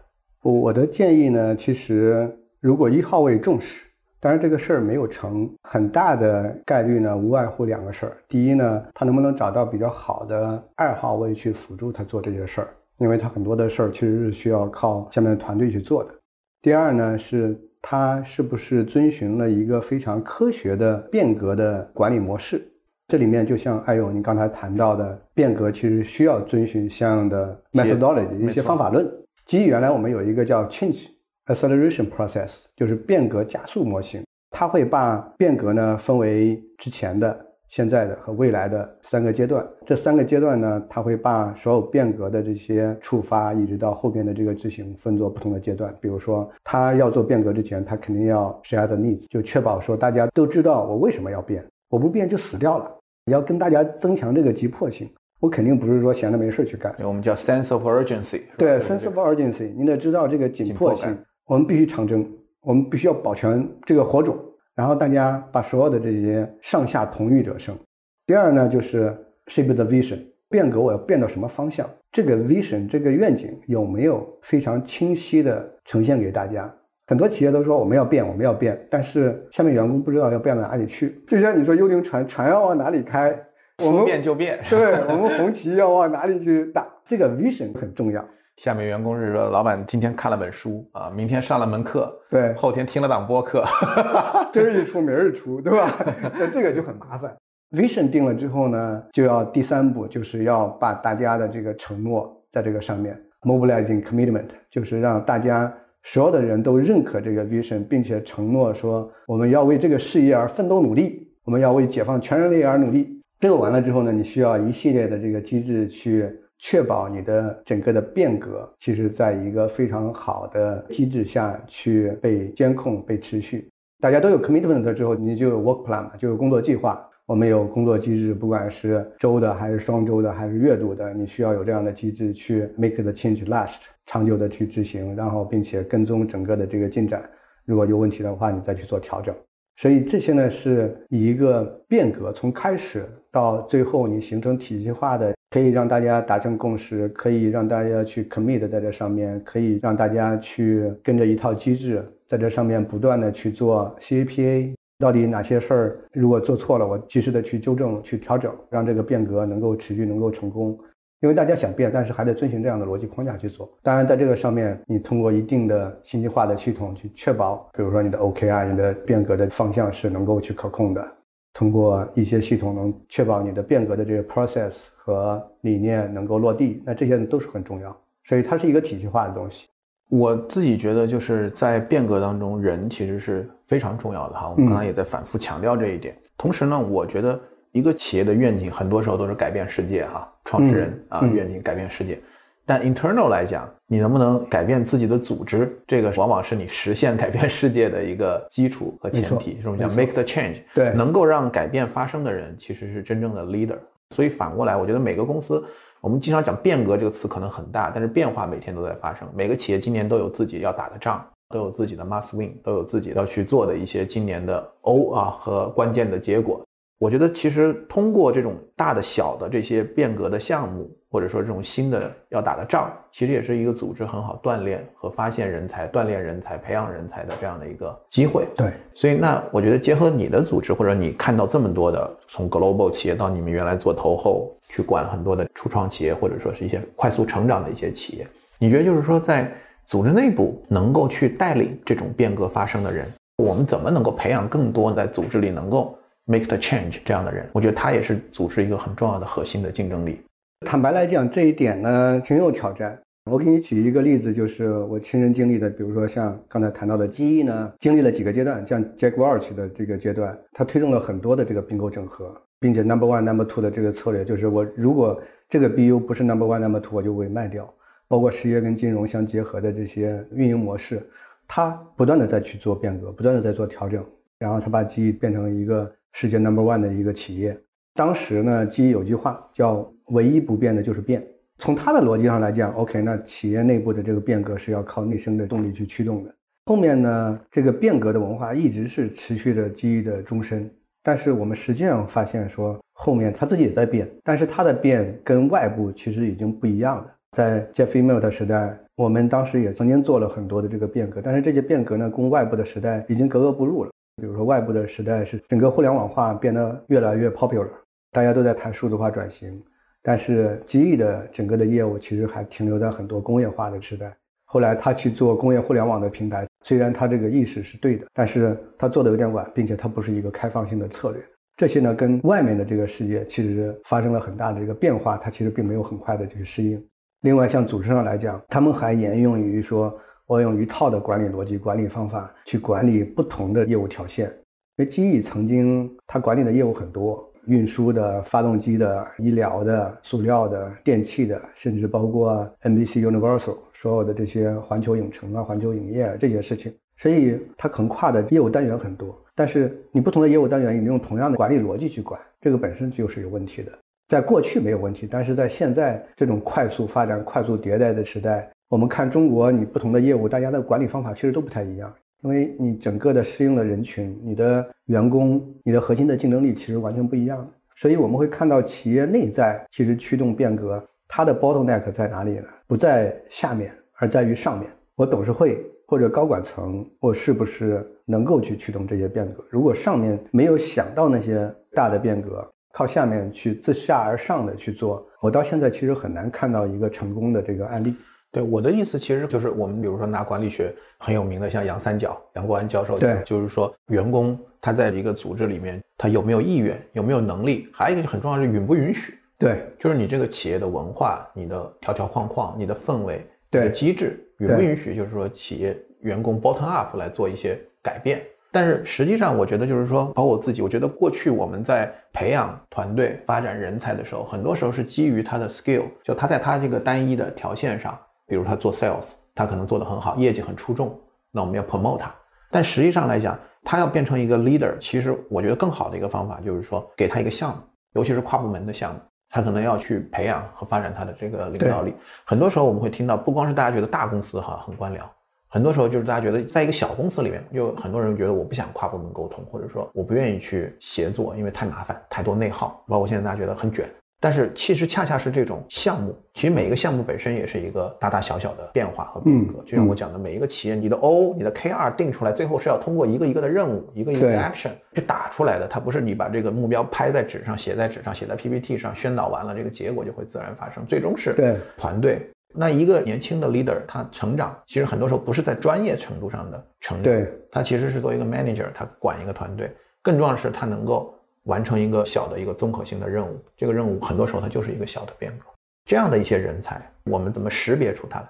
我的建议呢，其实如果一号位重视。当然，这个事儿没有成，很大的概率呢，无外乎两个事儿。第一呢，他能不能找到比较好的二号位去辅助他做这些事儿？因为他很多的事儿其实是需要靠下面的团队去做的。第二呢是他是不是遵循了一个非常科学的变革的管理模式？这里面就像艾勇您刚才谈到的，变革其实需要遵循相应的 methodology 一些方法论。基于原来我们有一个叫 change acceleration process，就是变革加速模型，它会把变革呢分为之前的、现在的和未来的三个阶段。这三个阶段呢，它会把所有变革的这些触发，一直到后边的这个执行，分作不同的阶段。比如说，他要做变革之前，他肯定要 share the needs，就确保说大家都知道我为什么要变，我不变就死掉了。要跟大家增强这个急迫性，我肯定不是说闲着没事去干。我们叫 sense of urgency。对，sense of urgency，你得知道这个紧迫性，我们必须长征，我们必须要保全这个火种，然后大家把所有的这些上下同欲者胜。第二呢，就是 shape the vision，变革我要变到什么方向？这个 vision 这个愿景有没有非常清晰的呈现给大家？很多企业都说我们要变，我们要变，但是下面员工不知道要变到哪里去。就像你说幽灵船，船要往哪里开，我们变就变。对我们红旗要往哪里去打，这个 vision 很重要。下面员工是说，老板今天看了本书啊，明天上了门课，对，后天听了档播客，今儿一出明儿出，对吧？那这个就很麻烦。vision 定了之后呢，就要第三步，就是要把大家的这个承诺在这个上面 mobilizing commitment，就是让大家。所有的人都认可这个 vision，并且承诺说我们要为这个事业而奋斗努力，我们要为解放全人类而努力。这个完了之后呢，你需要一系列的这个机制去确保你的整个的变革，其实在一个非常好的机制下去被监控、被持续。大家都有 commitment 之后，你就有 work plan 嘛，就有工作计划。我们有工作机制，不管是周的还是双周的还是月度的，你需要有这样的机制去 make the change last，长久的去执行，然后并且跟踪整个的这个进展。如果有问题的话，你再去做调整。所以这些呢是以一个变革从开始到最后，你形成体系化的，可以让大家达成共识，可以让大家去 commit 在这上面，可以让大家去跟着一套机制在这上面不断的去做 CAPA。到底哪些事儿如果做错了，我及时的去纠正、去调整，让这个变革能够持续、能够成功。因为大家想变，但是还得遵循这样的逻辑框架去做。当然，在这个上面，你通过一定的信息化的系统去确保，比如说你的 OKR、你的变革的方向是能够去可控的。通过一些系统能确保你的变革的这个 process 和理念能够落地，那这些都是很重要。所以它是一个体系化的东西。我自己觉得，就是在变革当中，人其实是非常重要的哈。我们刚才也在反复强调这一点。同时呢，我觉得一个企业的愿景很多时候都是改变世界哈。创始人啊，愿景改变世界。但 internal 来讲，你能不能改变自己的组织，这个往往是你实现改变世界的一个基础和前提。是我们叫 make the change。对，能够让改变发生的人，其实是真正的 leader。所以反过来，我觉得每个公司。我们经常讲变革这个词可能很大，但是变化每天都在发生。每个企业今年都有自己要打的仗，都有自己的 must win，都有自己要去做的一些今年的 O 啊和关键的结果。我觉得其实通过这种大的小的这些变革的项目，或者说这种新的要打的仗，其实也是一个组织很好锻炼和发现人才、锻炼人才、培养人才的这样的一个机会。对，所以那我觉得结合你的组织，或者你看到这么多的从 global 企业到你们原来做投后去管很多的初创企业，或者说是一些快速成长的一些企业，你觉得就是说在组织内部能够去带领这种变革发生的人，我们怎么能够培养更多在组织里能够？Make the change 这样的人，我觉得他也是组织一个很重要的核心的竞争力。坦白来讲，这一点呢挺有挑战。我给你举一个例子，就是我亲身经历的，比如说像刚才谈到的记忆呢，经历了几个阶段，像 Jack Welch 的这个阶段，他推动了很多的这个并购整合，并且 Number One、Number Two 的这个策略，就是我如果这个 BU 不是 Number One、Number Two，我就会卖掉。包括实业跟金融相结合的这些运营模式，他不断的在去做变革，不断的在做调整，然后他把记忆变成一个。世界 number one 的一个企业，当时呢，基于有句话叫“唯一不变的就是变”。从他的逻辑上来讲，OK，那企业内部的这个变革是要靠内生的动力去驱动的。后面呢，这个变革的文化一直是持续的基于的终身。但是我们实际上发现说，后面他自己也在变，但是他的变跟外部其实已经不一样了。在 Jeff Immelt 的时代，我们当时也曾经做了很多的这个变革，但是这些变革呢，跟外部的时代已经格格不入了。比如说，外部的时代是整个互联网化变得越来越 popular，大家都在谈数字化转型，但是机翼的整个的业务其实还停留在很多工业化的时代。后来他去做工业互联网的平台，虽然他这个意识是对的，但是他做的有点晚，并且他不是一个开放性的策略。这些呢，跟外面的这个世界其实发生了很大的一个变化，它其实并没有很快的去适应。另外，像组织上来讲，他们还沿用于说，我用一套的管理逻辑、管理方法去管理不同的业务条线。因为机翼曾经它管理的业务很多，运输的、发动机的、医疗的、塑料的、电器的，甚至包括 NBC Universal 所有的这些环球影城啊、环球影业啊这些事情，所以它横跨的业务单元很多。但是你不同的业务单元，你用同样的管理逻辑去管，这个本身就是有问题的。在过去没有问题，但是在现在这种快速发展、快速迭代的时代，我们看中国，你不同的业务，大家的管理方法其实都不太一样，因为你整个的适应的人群、你的员工、你的核心的竞争力其实完全不一样。所以我们会看到企业内在其实驱动变革，它的 bottleneck 在哪里呢？不在下面，而在于上面。我董事会。或者高管层，我是不是能够去驱动这些变革？如果上面没有想到那些大的变革，靠下面去自下而上的去做，我到现在其实很难看到一个成功的这个案例。对我的意思，其实就是我们比如说拿管理学很有名的，像杨三角、杨国安教授，对，就是说员工他在一个组织里面，他有没有意愿，有没有能力，还有一个就很重要是允不允许。对，就是你这个企业的文化、你的条条框框、你的氛围。对机制允不允许，就是说企业员工 bottom up 来做一些改变。但是实际上，我觉得就是说，包括我自己，我觉得过去我们在培养团队、发展人才的时候，很多时候是基于他的 skill，就他在他这个单一的条线上，比如他做 sales，他可能做得很好，业绩很出众，那我们要 promote 他。但实际上来讲，他要变成一个 leader，其实我觉得更好的一个方法就是说，给他一个项目，尤其是跨部门的项目。他可能要去培养和发展他的这个领导力。很多时候我们会听到，不光是大家觉得大公司哈很官僚，很多时候就是大家觉得在一个小公司里面，就很多人觉得我不想跨部门沟通，或者说我不愿意去协作，因为太麻烦，太多内耗，包括现在大家觉得很卷。但是其实恰恰是这种项目，其实每一个项目本身也是一个大大小小的变化和变革。就像我讲的，每一个企业，你的 O、你的 KR 定出来，最后是要通过一个一个的任务，一个一个的 action 去打出来的。它不是你把这个目标拍在纸上，写在纸上，写在 PPT 上，宣导完了，这个结果就会自然发生。最终是团队。那一个年轻的 leader，他成长其实很多时候不是在专业程度上的成长，他其实是作为一个 manager，他管一个团队。更重要的是，他能够。完成一个小的一个综合性的任务，这个任务很多时候它就是一个小的变革。这样的一些人才，我们怎么识别出他来？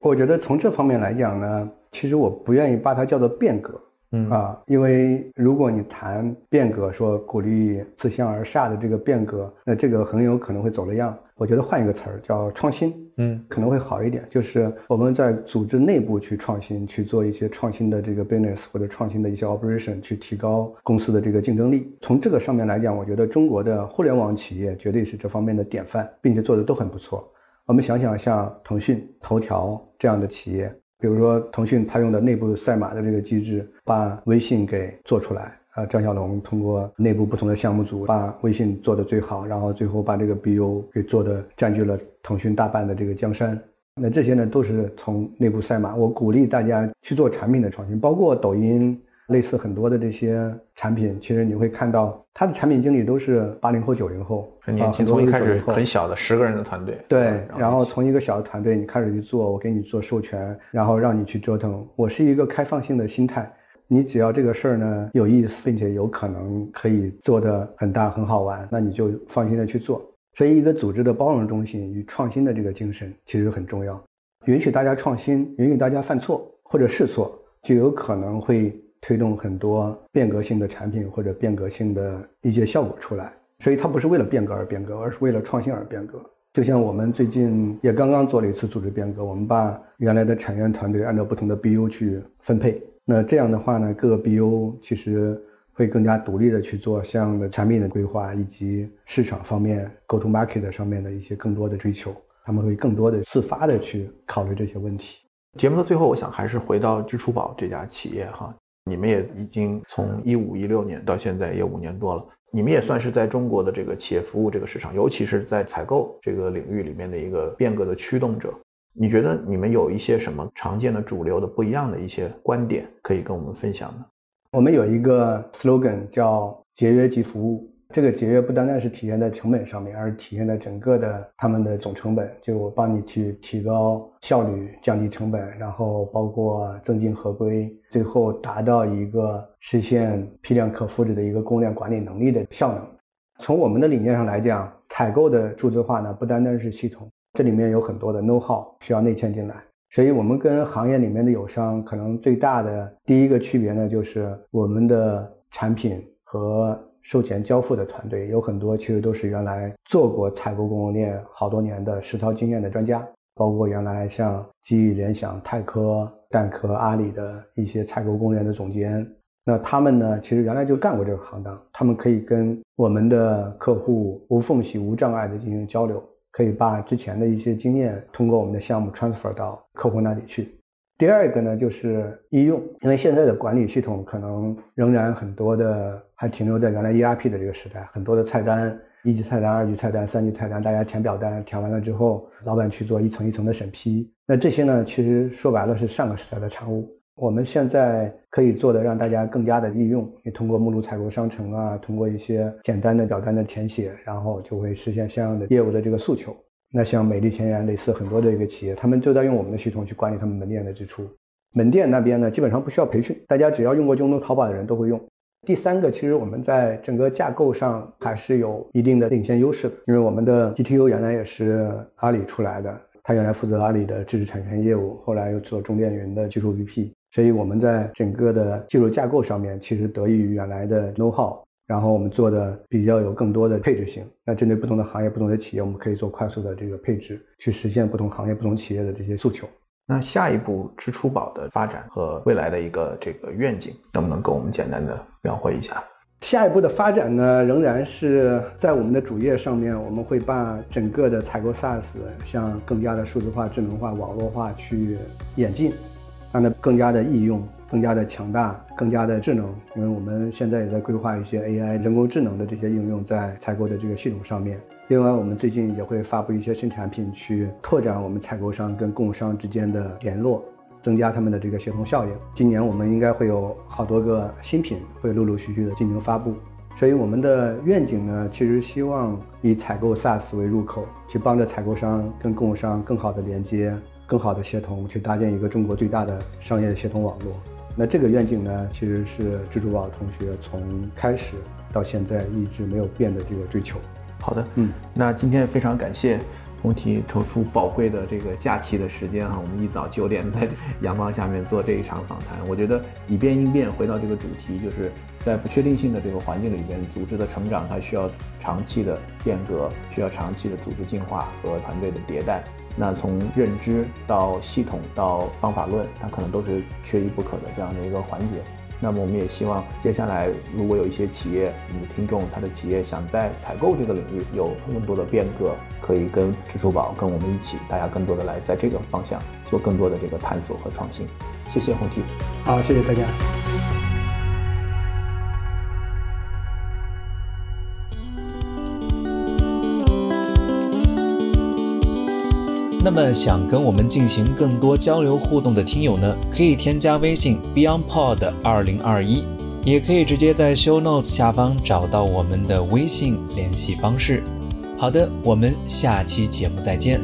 我觉得从这方面来讲呢，其实我不愿意把它叫做变革。嗯啊，因为如果你谈变革，说鼓励自相而下的这个变革，那这个很有可能会走了样。我觉得换一个词儿叫创新，嗯，可能会好一点。就是我们在组织内部去创新，去做一些创新的这个 business 或者创新的一些 operation，去提高公司的这个竞争力。从这个上面来讲，我觉得中国的互联网企业绝对是这方面的典范，并且做的都很不错。我们想想，像腾讯、头条这样的企业。比如说，腾讯它用的内部赛马的这个机制，把微信给做出来啊。张小龙通过内部不同的项目组，把微信做得最好，然后最后把这个 BU 给做的占据了腾讯大半的这个江山。那这些呢，都是从内部赛马。我鼓励大家去做产品的创新，包括抖音。类似很多的这些产品，其实你会看到，他的产品经理都是八零后、九零后，很年轻，从一开始很小的十个人的团队，对，然后从一个小的团队，你开始去做，我给你做授权，然后让你去折腾。我是一个开放性的心态，你只要这个事儿呢有意思，并且有可能可以做得很大、很好玩，那你就放心的去做。所以，一个组织的包容中心与创新的这个精神其实很重要，允许大家创新，允许大家犯错或者试错，就有可能会。推动很多变革性的产品或者变革性的一些效果出来，所以它不是为了变革而变革，而是为了创新而变革。就像我们最近也刚刚做了一次组织变革，我们把原来的产业团队按照不同的 BU 去分配。那这样的话呢，各个 BU 其实会更加独立的去做相应的产品的规划，以及市场方面 Go to Market 上面的一些更多的追求。他们会更多的自发的去考虑这些问题。节目的最后，我想还是回到支出宝这家企业哈。你们也已经从一五一六年到现在也五年多了，你们也算是在中国的这个企业服务这个市场，尤其是在采购这个领域里面的一个变革的驱动者。你觉得你们有一些什么常见的主流的不一样的一些观点可以跟我们分享呢？我们有一个 slogan 叫“节约即服务”，这个节约不单单是体现在成本上面，而是体现在整个的他们的总成本。就我帮你去提高效率、降低成本，然后包括增进合规，最后达到一个实现批量可复制的一个供应链管理能力的效能。从我们的理念上来讲，采购的数字化呢，不单单是系统，这里面有很多的 know how 需要内嵌进来。所以，我们跟行业里面的友商可能最大的第一个区别呢，就是我们的产品和。售前交付的团队有很多，其实都是原来做过采购供应链好多年的实操经验的专家，包括原来像基于联想、泰科、蛋壳、阿里的一些采购供应链的总监。那他们呢，其实原来就干过这个行当，他们可以跟我们的客户无缝隙、无障碍的进行交流，可以把之前的一些经验通过我们的项目 transfer 到客户那里去。第二个呢，就是应用，因为现在的管理系统可能仍然很多的还停留在原来 ERP 的这个时代，很多的菜单，一级菜单、二级菜单、三级菜单，大家填表单，填完了之后，老板去做一层一层的审批。那这些呢，其实说白了是上个时代的产物。我们现在可以做的，让大家更加的利用，你通过目录采购商城啊，通过一些简单的表单的填写，然后就会实现相应的业务的这个诉求。那像美丽田园类似很多的一个企业，他们就在用我们的系统去管理他们门店的支出。门店那边呢，基本上不需要培训，大家只要用过京东、淘宝的人都会用。第三个，其实我们在整个架构上还是有一定的领先优势的，因为我们的 GTU 原来也是阿里出来的，他原来负责阿里的知识产权业务，后来又做中电云的技术 VP，所以我们在整个的技术架构上面其实得益于原来的 know how。然后我们做的比较有更多的配置性，那针对不同的行业、不同的企业，我们可以做快速的这个配置，去实现不同行业、不同企业的这些诉求。那下一步支出宝的发展和未来的一个这个愿景，能不能跟我们简单的描绘一下？下一步的发展呢，仍然是在我们的主页上面，我们会把整个的采购 SaaS 向更加的数字化、智能化、网络化去演进，让它更加的易用。更加的强大，更加的智能，因为我们现在也在规划一些 AI 人工智能的这些应用在采购的这个系统上面。另外，我们最近也会发布一些新产品，去拓展我们采购商跟供应商之间的联络，增加他们的这个协同效应。今年我们应该会有好多个新品会陆陆续续的进行发布。所以我们的愿景呢，其实希望以采购 SaaS 为入口，去帮着采购商跟供应商更好的连接、更好的协同，去搭建一个中国最大的商业的协同网络。那这个愿景呢，其实是蜘蛛网同学从开始到现在一直没有变的这个追求。好的，嗯，那今天非常感谢红提抽出宝贵的这个假期的时间哈，我们一早九点在 阳光下面做这一场访谈。我觉得以变应变，回到这个主题，就是在不确定性的这个环境里边，组织的成长它需要长期的变革，需要长期的组织进化和团队的迭代。那从认知到系统到方法论，它可能都是缺一不可的这样的一个环节。那么我们也希望接下来，如果有一些企业，你的听众他的企业想在采购这个领域有更多的变革，可以跟支付宝跟我们一起，大家更多的来在这个方向做更多的这个探索和创新。谢谢红提，好，谢谢大家。那么想跟我们进行更多交流互动的听友呢，可以添加微信 BeyondPod 二零二一，也可以直接在 Show Notes 下方找到我们的微信联系方式。好的，我们下期节目再见。